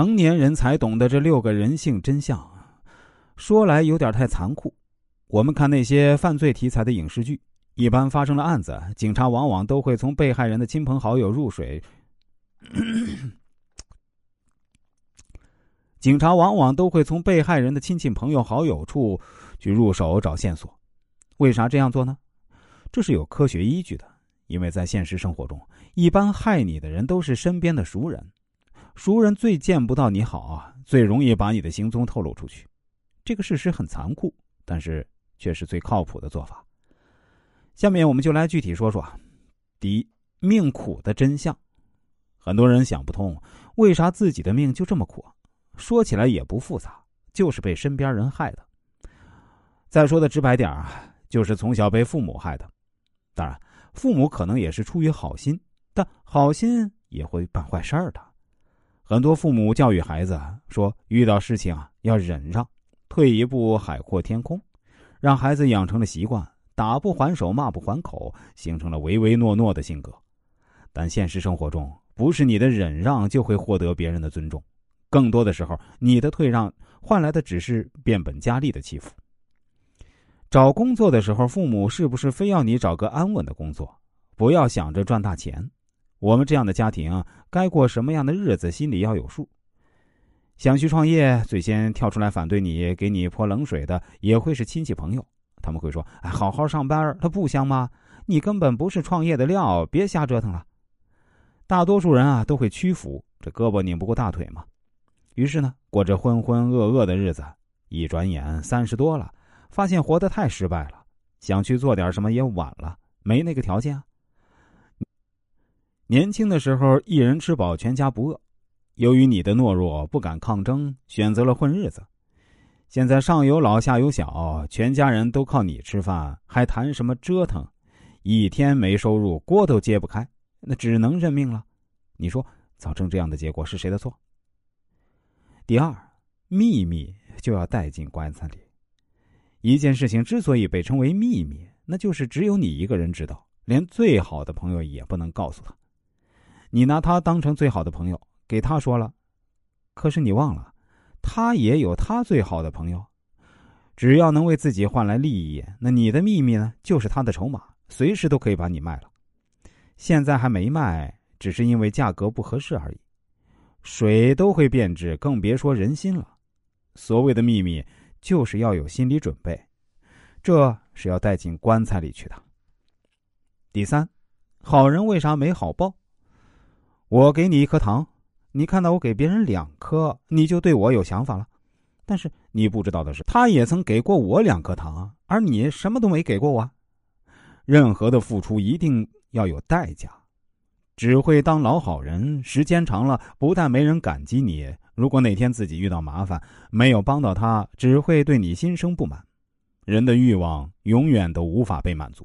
成年人才懂得这六个人性真相，说来有点太残酷。我们看那些犯罪题材的影视剧，一般发生了案子，警察往往都会从被害人的亲朋好友入水。警察往往都会从被害人的亲戚朋友好友处去入手找线索。为啥这样做呢？这是有科学依据的。因为在现实生活中，一般害你的人都是身边的熟人，熟人最见不到你好啊，最容易把你的行踪透露出去。这个事实很残酷，但是却是最靠谱的做法。下面我们就来具体说说：第一，命苦的真相。很多人想不通，为啥自己的命就这么苦？说起来也不复杂，就是被身边人害的。再说的直白点啊，就是从小被父母害的。当然。父母可能也是出于好心，但好心也会办坏事儿的。很多父母教育孩子说，遇到事情啊要忍让，退一步海阔天空，让孩子养成了习惯，打不还手，骂不还口，形成了唯唯诺诺的性格。但现实生活中，不是你的忍让就会获得别人的尊重，更多的时候，你的退让换来的只是变本加厉的欺负。找工作的时候，父母是不是非要你找个安稳的工作？不要想着赚大钱。我们这样的家庭该过什么样的日子，心里要有数。想去创业，最先跳出来反对你、给你泼冷水的，也会是亲戚朋友。他们会说：“哎，好好上班，他不香吗？你根本不是创业的料，别瞎折腾了。”大多数人啊，都会屈服，这胳膊拧不过大腿嘛。于是呢，过着浑浑噩噩的日子。一转眼三十多了。发现活得太失败了，想去做点什么也晚了，没那个条件啊。年轻的时候一人吃饱全家不饿，由于你的懦弱不敢抗争，选择了混日子。现在上有老下有小，全家人都靠你吃饭，还谈什么折腾？一天没收入，锅都揭不开，那只能认命了。你说造成这样的结果是谁的错？第二，秘密就要带进棺材里。一件事情之所以被称为秘密，那就是只有你一个人知道，连最好的朋友也不能告诉他。你拿他当成最好的朋友，给他说了，可是你忘了，他也有他最好的朋友。只要能为自己换来利益，那你的秘密呢，就是他的筹码，随时都可以把你卖了。现在还没卖，只是因为价格不合适而已。水都会变质，更别说人心了。所谓的秘密。就是要有心理准备，这是要带进棺材里去的。第三，好人为啥没好报？我给你一颗糖，你看到我给别人两颗，你就对我有想法了。但是你不知道的是，他也曾给过我两颗糖，而你什么都没给过我。任何的付出一定要有代价，只会当老好人，时间长了，不但没人感激你。如果哪天自己遇到麻烦，没有帮到他，只会对你心生不满。人的欲望永远都无法被满足。